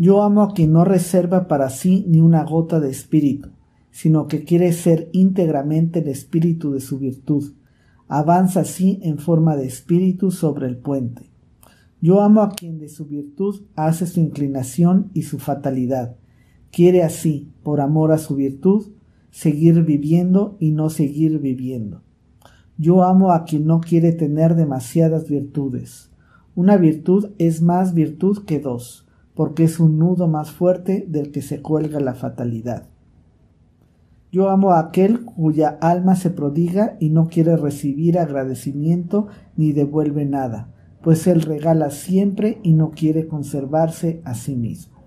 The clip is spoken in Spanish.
Yo amo a quien no reserva para sí ni una gota de espíritu, sino que quiere ser íntegramente el espíritu de su virtud. Avanza así en forma de espíritu sobre el puente. Yo amo a quien de su virtud hace su inclinación y su fatalidad. Quiere así, por amor a su virtud, seguir viviendo y no seguir viviendo. Yo amo a quien no quiere tener demasiadas virtudes. Una virtud es más virtud que dos, porque es un nudo más fuerte del que se cuelga la fatalidad. Yo amo a aquel cuya alma se prodiga y no quiere recibir agradecimiento ni devuelve nada, pues él regala siempre y no quiere conservarse a sí mismo.